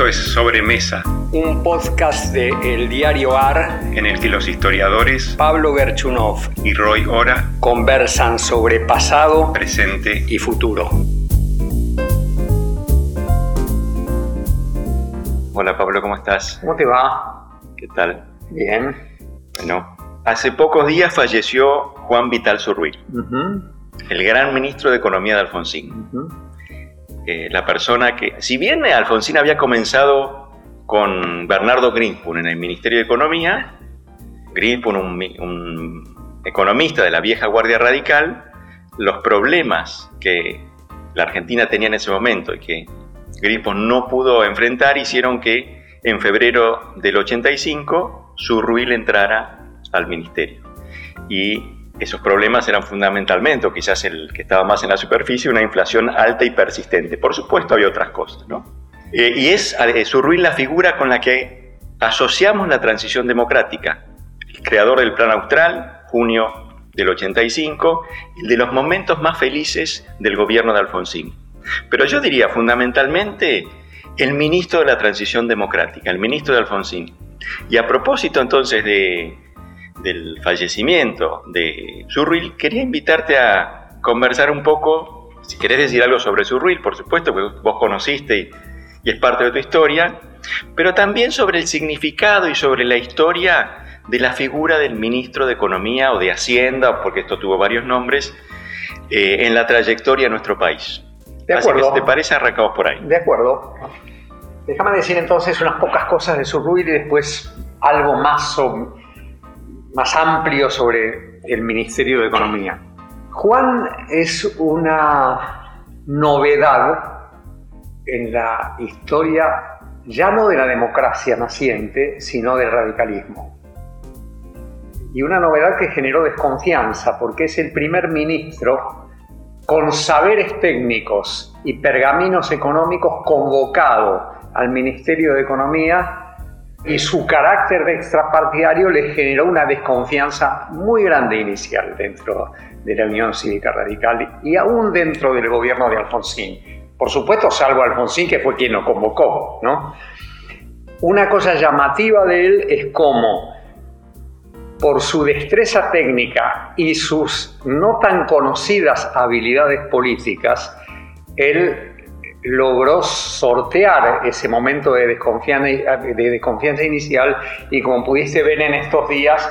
Esto es Sobremesa, un podcast de El Diario AR en el que los historiadores Pablo Gerchunov y Roy Ora conversan sobre pasado, presente y futuro. Hola Pablo, ¿cómo estás? ¿Cómo te va? ¿Qué tal? Bien. Bueno, hace pocos días falleció Juan Vital Zurruy, el gran ministro de Economía de Alfonsín. Eh, la persona que, si bien Alfonsín había comenzado con Bernardo Greenspoon en el Ministerio de Economía, Greenspoon, un, economista de la vieja Guardia Radical, los problemas que la Argentina tenía en ese momento y que Greenspoon no pudo enfrentar hicieron que en febrero del 85 Zurruil entrara al ministerio. Y esos problemas eran fundamentalmente, o quizás el que estaba más en la superficie, una inflación alta y persistente. Por supuesto había otras cosas, ¿no? Eh, y es eh, Surruin la figura con la que asociamos la transición democrática. El creador del Plan Austral, junio del 85, y de los momentos más felices del gobierno de Alfonsín. Pero yo diría fundamentalmente el ministro de la transición democrática, el ministro de Alfonsín. Y a propósito entonces de, del fallecimiento de Zurruil, quería invitarte a conversar un poco, si querés decir algo sobre Zurruil, por supuesto, que vos conociste y, y es parte de tu historia, pero también sobre el significado y sobre la historia de la figura del ministro de Economía o de Hacienda, porque esto tuvo varios nombres, eh, en la trayectoria de nuestro país. De acuerdo. Así que, ¿te parece? Arrancamos por ahí. De acuerdo. Déjame decir entonces unas pocas cosas de Zurruil y después algo más sobre más amplio sobre el Ministerio de Economía. Juan es una novedad en la historia ya no de la democracia naciente, sino del radicalismo. Y una novedad que generó desconfianza, porque es el primer ministro con saberes técnicos y pergaminos económicos convocado al Ministerio de Economía y su carácter de extrapartidario le generó una desconfianza muy grande inicial dentro de la Unión Cívica Radical y aún dentro del gobierno de Alfonsín. Por supuesto, salvo Alfonsín, que fue quien lo convocó. ¿no? Una cosa llamativa de él es cómo, por su destreza técnica y sus no tan conocidas habilidades políticas, él logró sortear ese momento de desconfianza, de desconfianza inicial y como pudiste ver en estos días,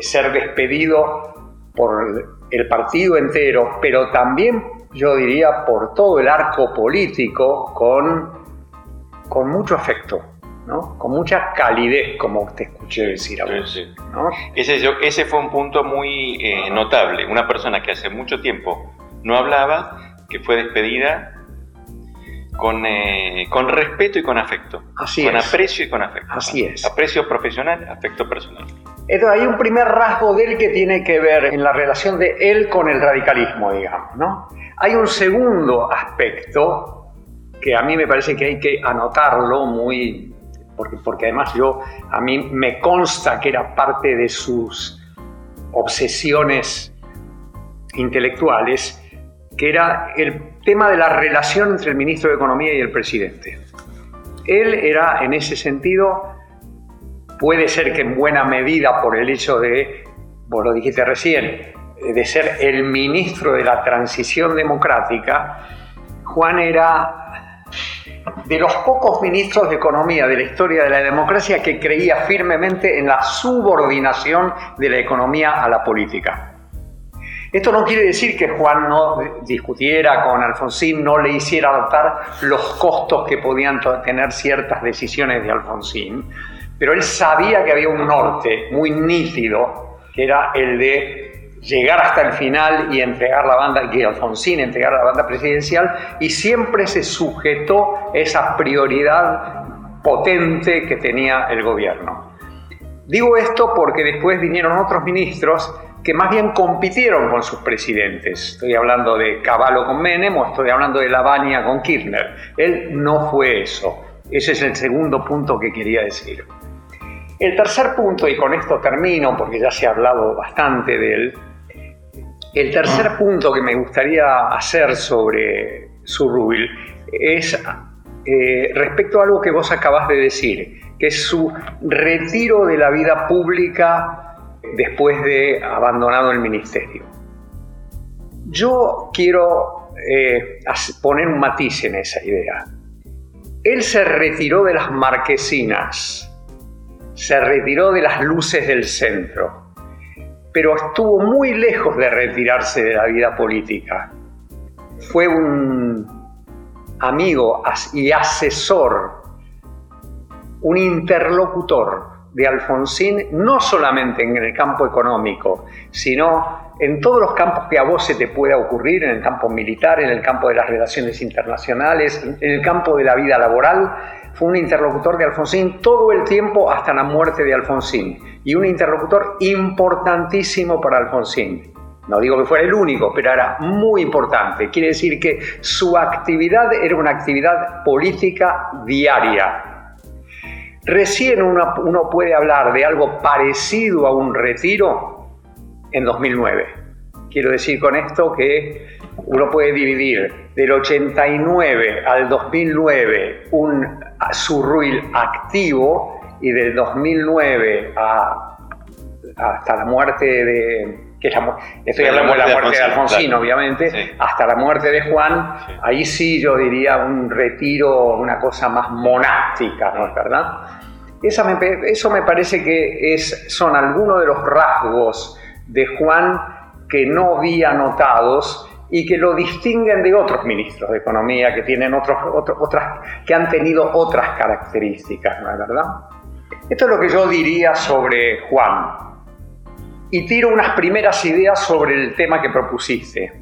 ser despedido por el partido entero, pero también yo diría por todo el arco político con, con mucho afecto. ¿no? con mucha calidez, como te escuché decir a vos. Ese, ese, fue un punto muy eh, notable. Una persona que hace mucho tiempo no hablaba, que fue despedida con, eh, con respeto y con afecto. Así con es. aprecio y con afecto. Así es. Aprecio profesional, afecto personal. Entonces hay un primer rasgo de él que tiene que ver en la relación de él con el radicalismo, digamos, ¿no? Hay un segundo aspecto que a mí me parece que hay que anotarlo muy, porque, porque además yo, a mí me consta que era parte de sus obsesiones intelectuales, era el tema de la relación entre el ministro de Economía y el presidente. Él era, en ese sentido, puede ser que en buena medida por el hecho de, vos lo dijiste recién, de ser el ministro de la transición democrática, Juan era de los pocos ministros de economía de la historia de la democracia que creía firmemente en la subordinación de la economía a la política. Esto no quiere decir que Juan no discutiera con Alfonsín, no le hiciera notar los costos que podían tener ciertas decisiones de Alfonsín, pero él sabía que había un norte muy nítido, que era el de llegar hasta el final y entregar la banda, que Alfonsín entregar la banda presidencial, y siempre se sujetó esa prioridad potente que tenía el gobierno. Digo esto porque después vinieron otros ministros que más bien compitieron con sus presidentes. Estoy hablando de Cavallo con Menem estoy hablando de Lavagna con Kirchner. Él no fue eso. Ese es el segundo punto que quería decir. El tercer punto, y con esto termino porque ya se ha hablado bastante de él, el tercer punto que me gustaría hacer sobre Zurrubil es eh, respecto a algo que vos acabas de decir, que es su retiro de la vida pública después de abandonado el ministerio. Yo quiero eh, poner un matiz en esa idea. Él se retiró de las marquesinas, se retiró de las luces del centro, pero estuvo muy lejos de retirarse de la vida política. Fue un amigo y asesor, un interlocutor de Alfonsín, no solamente en el campo económico, sino en todos los campos que a vos se te pueda ocurrir, en el campo militar, en el campo de las relaciones internacionales, en el campo de la vida laboral, fue un interlocutor de Alfonsín todo el tiempo hasta la muerte de Alfonsín y un interlocutor importantísimo para Alfonsín. No digo que fuera el único, pero era muy importante. Quiere decir que su actividad era una actividad política diaria, Recién uno, puede hablar de algo parecido a un retiro en 2009. Quiero decir con esto que uno puede dividir del 89 al 2009 un surruil activo y del 2009 hasta la muerte de, que estoy hablando de la muerte de Alfonsín, obviamente, hasta la muerte de Juan, ahí sí yo diría un retiro, una cosa más monástica, ¿no es verdad? eso me parece que es, son algunos de los rasgos de Juan que no vi anotados y que lo distinguen de otros ministros de Economía que, tienen otros, otras, que han tenido otras características, ¿no es verdad? Esto es lo que yo diría sobre Juan y tiro unas primeras ideas sobre el tema que propusiste.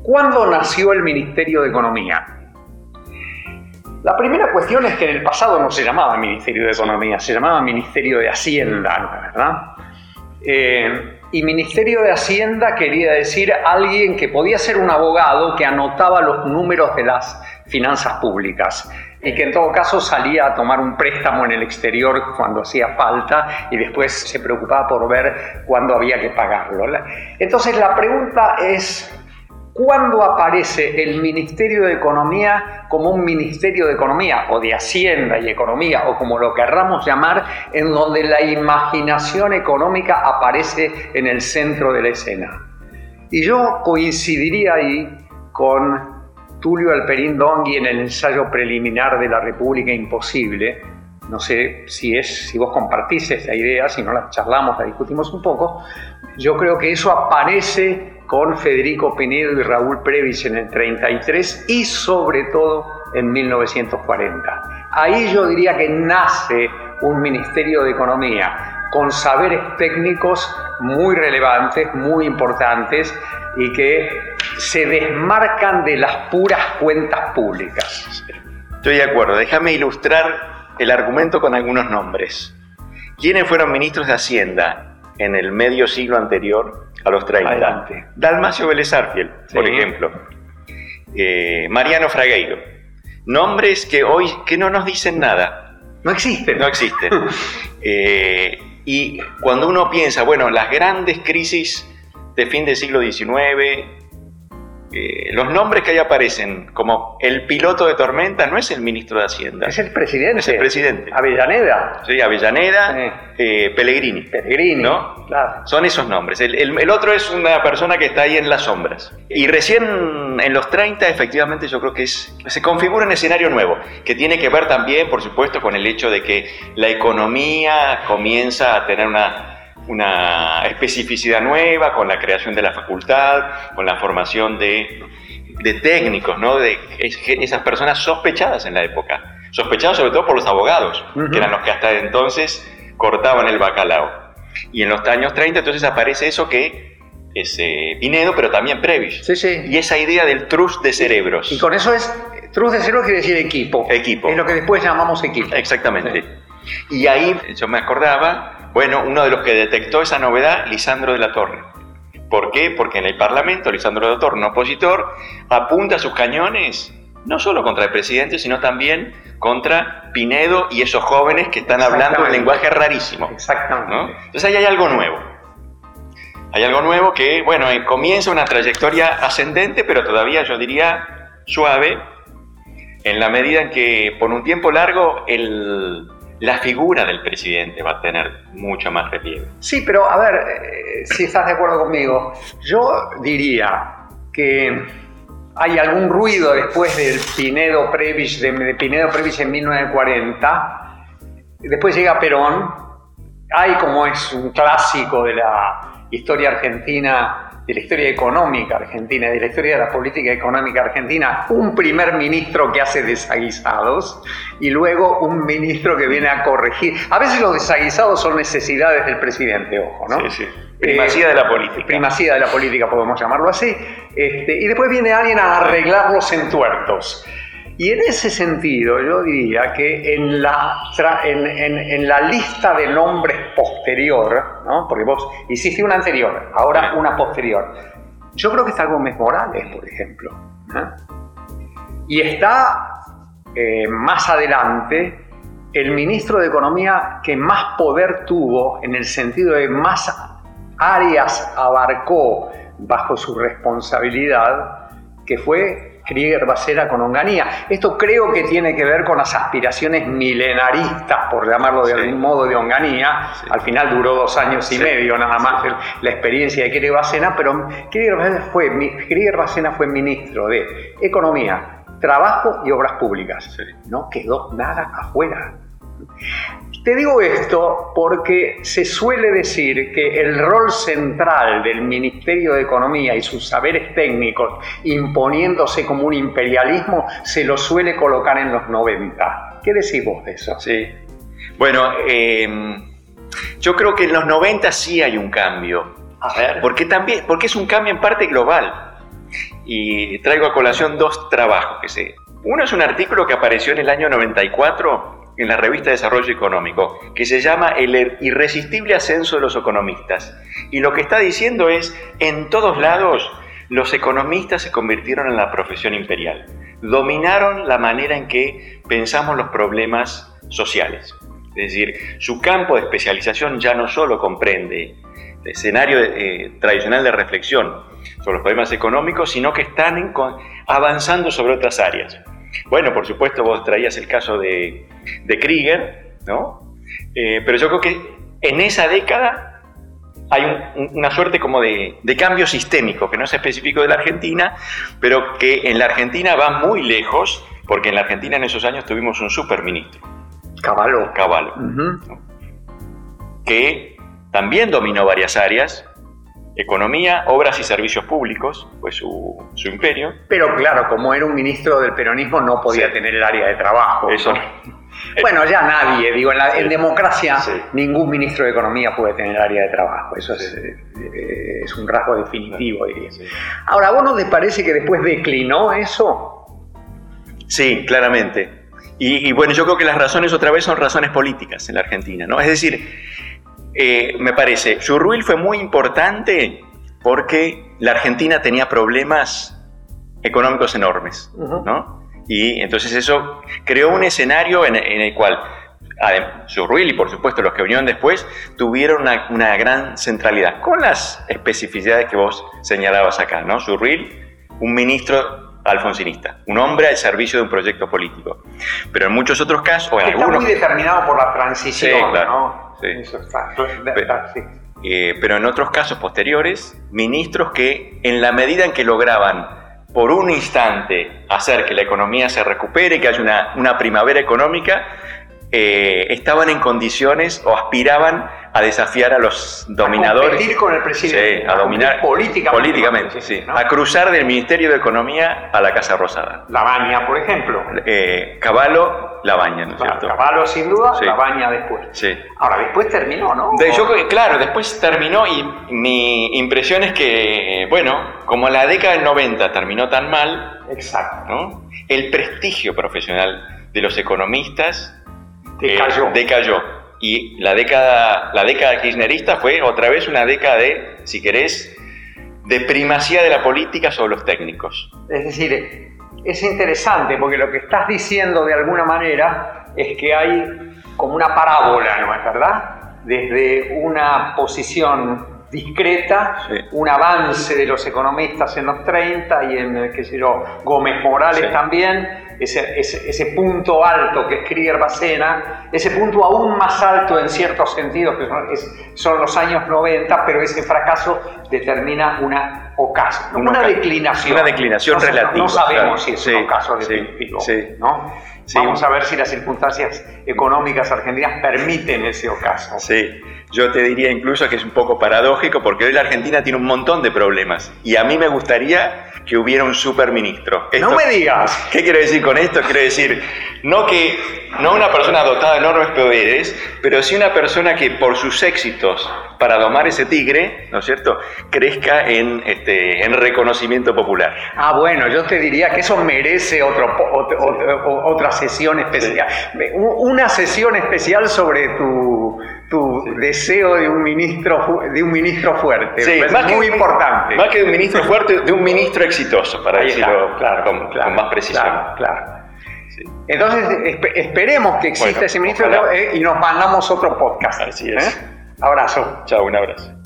¿Cuándo nació el Ministerio de Economía? La primera cuestión es que en el pasado no se llamaba Ministerio de Economía, se llamaba Ministerio de Hacienda, ¿verdad? Eh, y Ministerio de Hacienda quería decir alguien que podía ser un abogado que anotaba los números de las finanzas públicas y que en todo caso salía a tomar un préstamo en el exterior cuando hacía falta y después se preocupaba por ver cuándo había que pagarlo. Entonces la pregunta es, ¿cuándo aparece el Ministerio de Economía como un Ministerio de Economía o de Hacienda y Economía o como lo querramos llamar, en donde la imaginación económica aparece en el centro de la escena? Y yo coincidiría ahí con Tulio Alperín Dongui en el ensayo preliminar de la República Imposible, no sé si, es, si vos compartís esta idea, si no la charlamos, la discutimos un poco, yo creo que eso aparece con Federico Pinedo y Raúl Previs en el 33 y sobre todo en 1940. Ahí yo diría que nace un Ministerio de Economía con saberes técnicos muy relevantes, muy importantes y que se desmarcan de las puras cuentas públicas. Estoy de acuerdo, déjame ilustrar el argumento con algunos nombres. ¿Quiénes fueron ministros de Hacienda en el medio siglo anterior a los 30? Adelante. Dalmacio Vélez por ejemplo. Eh, Mariano Fragueiro. Nombres que hoy que no nos dicen nada. No existen. No existen. Eh, y cuando uno piensa, bueno, las grandes crisis de fin del siglo XIX, eh, los nombres que ahí aparecen, como el piloto de tormenta, no es el ministro de Hacienda. Es el presidente. Es el presidente. Avellaneda. Sí, Avellaneda, eh, Pellegrini. Pellegrini, ¿no? Claro. Son esos nombres. El, otro es una persona que está ahí en las sombras. Y recién en los 30, efectivamente, yo creo que es, se configura un escenario nuevo, que tiene que ver también, por supuesto, con el hecho de que la economía comienza a tener una una especificidad nueva con la creación de la facultad, con la formación de, técnicos, ¿no? de esas personas sospechadas en la época, sospechadas sobre todo por los abogados, que eran los que hasta entonces cortaban el bacalao. Y en los años 30 entonces aparece eso que es eh, Pinedo, pero también Previs. Sí, sí. Y esa idea del trust de cerebros. Y con eso es, trust de cerebros quiere decir equipo. Equipo. Es lo que después llamamos equipo. Exactamente. Y ahí yo me acordaba bueno, uno de los que detectó esa novedad, Lisandro de la Torre. ¿Por qué? Porque en el Parlamento, Lisandro de la Torre, un opositor, apunta sus cañones no solo contra el presidente, sino también contra Pinedo y esos jóvenes que están hablando un lenguaje rarísimo. Exactamente. Entonces ahí hay algo nuevo. Hay algo nuevo que, bueno, comienza una trayectoria ascendente, pero todavía yo diría suave, en la medida en que por un tiempo largo el, la figura del presidente va a tener mucho más relieve. Sí, pero a ver, eh, si estás de acuerdo conmigo, yo diría que hay algún ruido después del Pinedo Previch, de, Pinedo Previch en 1940, después llega Perón, hay como es un clásico de la historia argentina de la historia económica argentina, de la historia de la política económica argentina, un primer ministro que hace desaguisados y luego un ministro que viene a corregir. A veces los desaguisados son necesidades del presidente, ojo, ¿no? Sí, sí. Primacía de la política. Primacía de la política, podemos llamarlo así. Este, y después viene alguien a arreglar los entuertos. Y en ese sentido, yo diría que en la, en, la lista de nombres posterior, ¿no? porque vos hiciste una anterior, ahora una posterior, yo creo que está Gómez Morales, por ejemplo. Y está eh, más adelante el ministro de Economía que más poder tuvo en el sentido de más áreas abarcó bajo su responsabilidad, que fue Krieger Bacera con Onganía. Esto creo que tiene que ver con las aspiraciones milenaristas, por llamarlo de algún modo, de Onganía. Al final duró dos años y medio nada más la experiencia de Krieger Bacena, pero Krieger Bacena fue, Krieger Bacena fue ministro de Economía, Trabajo y Obras Públicas. No quedó nada afuera. Te digo esto porque se suele decir que el rol central del Ministerio de Economía y sus saberes técnicos imponiéndose como un imperialismo se lo suele colocar en los 90. ¿Qué decís vos de eso? Sí. Bueno, em, yo creo que en los 90 sí hay un cambio. A ver. Porque, también, porque es un cambio en parte global. Y traigo a colación dos trabajos que sé. Uno es un artículo que apareció en el año 94 en la revista Desarrollo Económico, que se llama El irresistible ascenso de los economistas. Y lo que está diciendo es, en todos lados, los economistas se convirtieron en la profesión imperial. Dominaron la manera en que pensamos los problemas sociales. Es decir, su campo de especialización ya no solo comprende el escenario eh, tradicional de reflexión sobre los problemas económicos, sino que están avanzando sobre otras áreas. Bueno, por supuesto, vos traías el caso de, de Krieger, ¿no? Eh, pero yo creo que en esa década hay una suerte como de, cambio sistémico, que no es específico de la Argentina, pero que en la Argentina va muy lejos, porque en la Argentina en esos años tuvimos un superministro. Caballo. Caballo. Que también dominó varias áreas, Economía, Obras y Servicios Públicos, fue su, imperio. Pero claro, como era un ministro del peronismo, no podía tener el área de trabajo. Eso. Bueno, ya nadie, digo, en, democracia ningún ministro de Economía puede tener área de trabajo, eso es, eh, un rasgo definitivo, diría. Ahora, ¿vos no te parece que después declinó eso? Sí, claramente. Y, y, bueno, yo creo que las razones otra vez son razones políticas en la Argentina, ¿no? Es decir, eh, me parece, Churruil fue muy importante porque la Argentina tenía problemas económicos enormes, ¿no? Y entonces eso creó un escenario en, el cual Churruil y por supuesto los que vinieron después tuvieron una, gran centralidad, con las especificidades que vos señalabas acá, ¿no? Churruil, un ministro alfonsinista, un hombre al servicio de un proyecto político. Pero en muchos otros casos... Está muy determinado por la transición, ¿no? Eh, pero en otros casos posteriores, ministros que en la medida en que lograban por un instante hacer que la economía se recupere, que haya una, una primavera económica, eh, estaban en condiciones o aspiraban a desafiar a los dominadores. A competir con el presidente. a, dominar políticamente. sí. A cruzar del Ministerio de Economía a la Casa Rosada. La Baña, por ejemplo. Eh, Caballo, La Baña, ¿no es cierto? Caballo sin duda, La Baña después. Sí. Ahora, después terminó, ¿no? De, yo, claro, después terminó y mi impresión es que, bueno, como la década del 90 terminó tan mal, Exacto. ¿no? el prestigio profesional de los economistas decayó. Eh, decayó y la década, la década kirchnerista fue otra vez una década de, si querés, de primacía de la política sobre los técnicos. Es decir, es interesante porque lo que estás diciendo de alguna manera es que hay como una parábola, ¿no es verdad? Desde una posición discreta, un avance de los economistas en los 30 y en, qué sé yo, Gómez Morales también, ese, ese, punto alto que es Krieger Bacena, ese punto aún más alto en ciertos sentidos, que son, los años 90, pero ese fracaso determina una ocaso, una, declinación. Una declinación relativa. No sabemos si es un ocaso definitivo. ¿no? Vamos a ver si las circunstancias económicas argentinas permiten ese ocaso. Sí, yo te diría incluso que es un poco paradójico porque hoy la Argentina tiene un montón de problemas y a mí me gustaría que hubiera un superministro. no me digas. ¿Qué quiero decir con esto? Quiero decir, no que no una persona dotada de enormes poderes, pero sí una persona que por sus éxitos para domar ese tigre, ¿no es cierto?, crezca en, este, en reconocimiento popular. Ah, bueno, yo te diría que eso merece otro, otra sesión especial. Una sesión especial sobre tu tu deseo de un ministro de un ministro fuerte. Sí, más muy importante. Más que de un ministro fuerte, de un ministro exitoso, para decirlo claro, con, más precisión. Claro, Entonces, esperemos que exista ese ministro y nos mandamos otro podcast. Así es. ¿Eh? Abrazo. Chao, un abrazo.